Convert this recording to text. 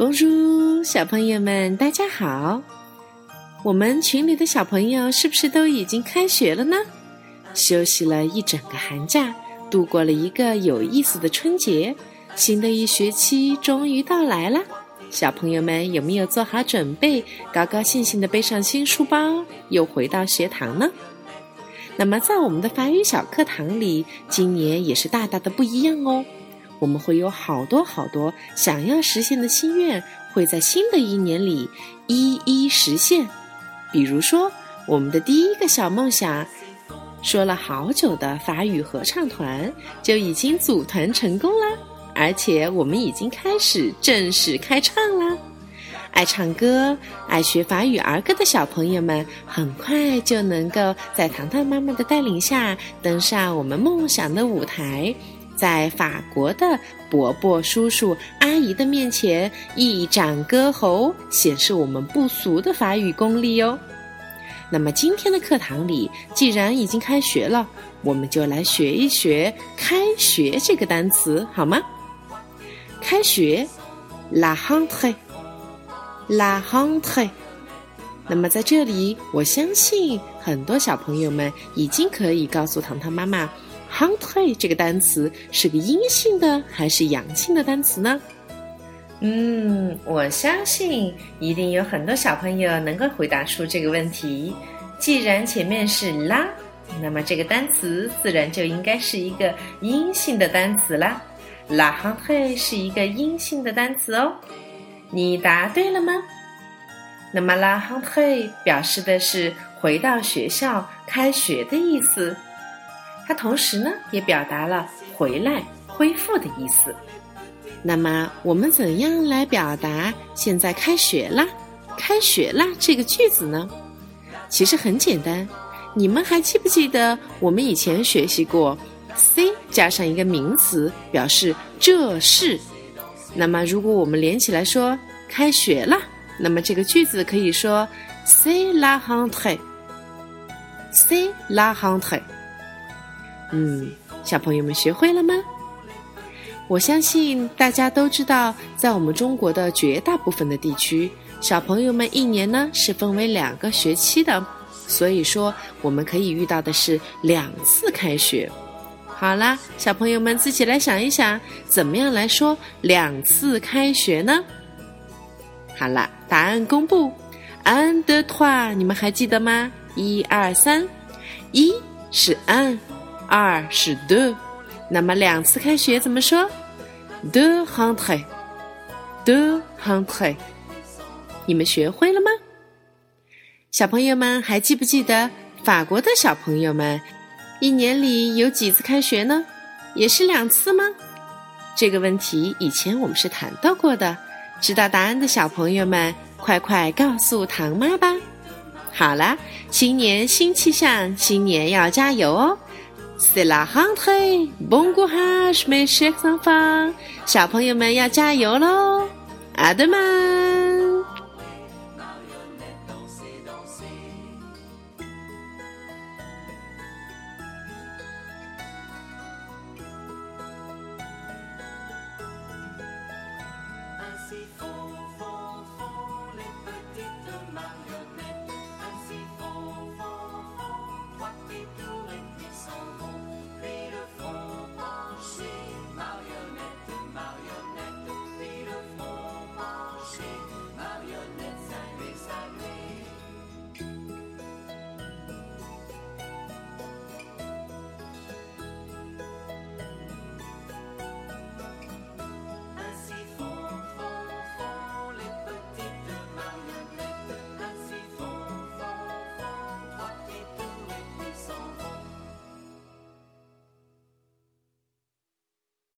公主小朋友们，大家好！我们群里的小朋友是不是都已经开学了呢？休息了一整个寒假，度过了一个有意思的春节，新的一学期终于到来了。小朋友们有没有做好准备，高高兴兴的背上新书包，又回到学堂呢？那么，在我们的法语小课堂里，今年也是大大的不一样哦。我们会有好多好多想要实现的心愿，会在新的一年里一一实现。比如说，我们的第一个小梦想，说了好久的法语合唱团就已经组团成功啦，而且我们已经开始正式开唱啦。爱唱歌、爱学法语儿歌的小朋友们，很快就能够在糖糖妈妈的带领下登上我们梦想的舞台。在法国的伯伯、叔叔、阿姨的面前一展歌喉，显示我们不俗的法语功力哟。那么今天的课堂里，既然已经开学了，我们就来学一学“开学”这个单词，好吗？开学，la rentrée，la rentrée。那么在这里，我相信很多小朋友们已经可以告诉糖糖妈妈。H u n t e 这个单词是个阴性的还是阳性的单词呢？嗯，我相信一定有很多小朋友能够回答出这个问题。既然前面是啦，那么这个单词自然就应该是一个阴性的单词啦。La h u n t e 是一个阴性的单词哦。你答对了吗？那么 La h u n t e 表示的是回到学校开学的意思。它同时呢，也表达了回来、恢复的意思。那么，我们怎样来表达“现在开学啦，开学啦”这个句子呢？其实很简单，你们还记不记得我们以前学习过，c 加上一个名词表示这是。那么，如果我们连起来说“开学啦”，那么这个句子可以说 “c'est la rentrée”，“c'est la rentrée”。嗯，小朋友们学会了吗？我相信大家都知道，在我们中国的绝大部分的地区，小朋友们一年呢是分为两个学期的，所以说我们可以遇到的是两次开学。好啦，小朋友们自己来想一想，怎么样来说两次开学呢？好了，答案公布，un deux trois，你们还记得吗？一二三，一是 un。二是 do，那么两次开学怎么说？de h u n t r e d e h u n t r e 你们学会了吗？小朋友们还记不记得法国的小朋友们一年里有几次开学呢？也是两次吗？这个问题以前我们是谈到过的，知道答案的小朋友们快快告诉唐妈吧。好啦，新年新气象，新年要加油哦！C'est la rentrée, bon courage, mes chers enfants！小朋友们要加油喽！阿德玛。